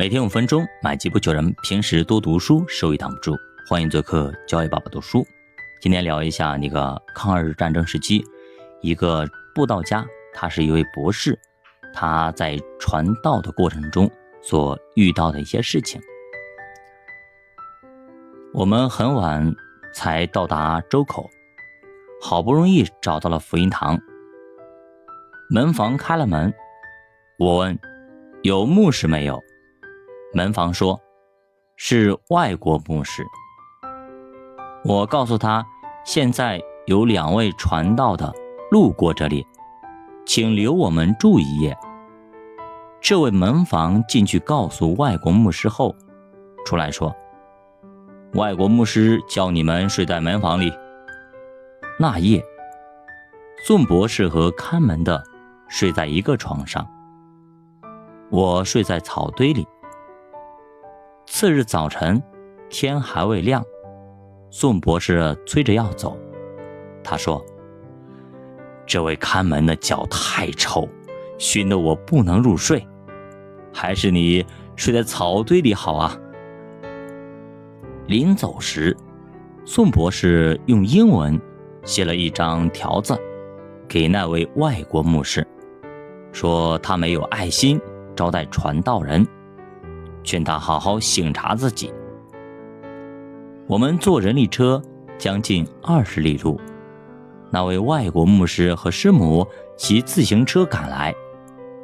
每天五分钟，买机不求人。平时多读书，收益挡不住。欢迎做客教育爸爸读书。今天聊一下那个抗日战争时期，一个布道家，他是一位博士，他在传道的过程中所遇到的一些事情。我们很晚才到达周口，好不容易找到了福音堂，门房开了门，我问有牧师没有？门房说：“是外国牧师。”我告诉他：“现在有两位传道的路过这里，请留我们住一夜。”这位门房进去告诉外国牧师后，出来说：“外国牧师叫你们睡在门房里。”那夜，宋博士和看门的睡在一个床上，我睡在草堆里。次日早晨，天还未亮，宋博士催着要走。他说：“这位看门的脚太臭，熏得我不能入睡，还是你睡在草堆里好啊。”临走时，宋博士用英文写了一张条子给那位外国牧师，说他没有爱心招待传道人。劝他好好醒察自己。我们坐人力车将近二十里路，那位外国牧师和师母骑自行车赶来，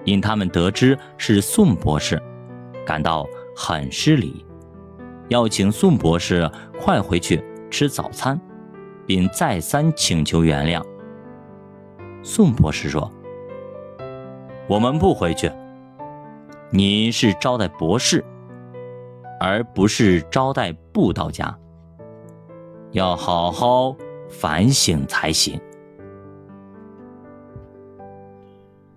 因他们得知是宋博士，感到很失礼，要请宋博士快回去吃早餐，并再三请求原谅。宋博士说：“我们不回去。”你是招待博士，而不是招待不到家，要好好反省才行。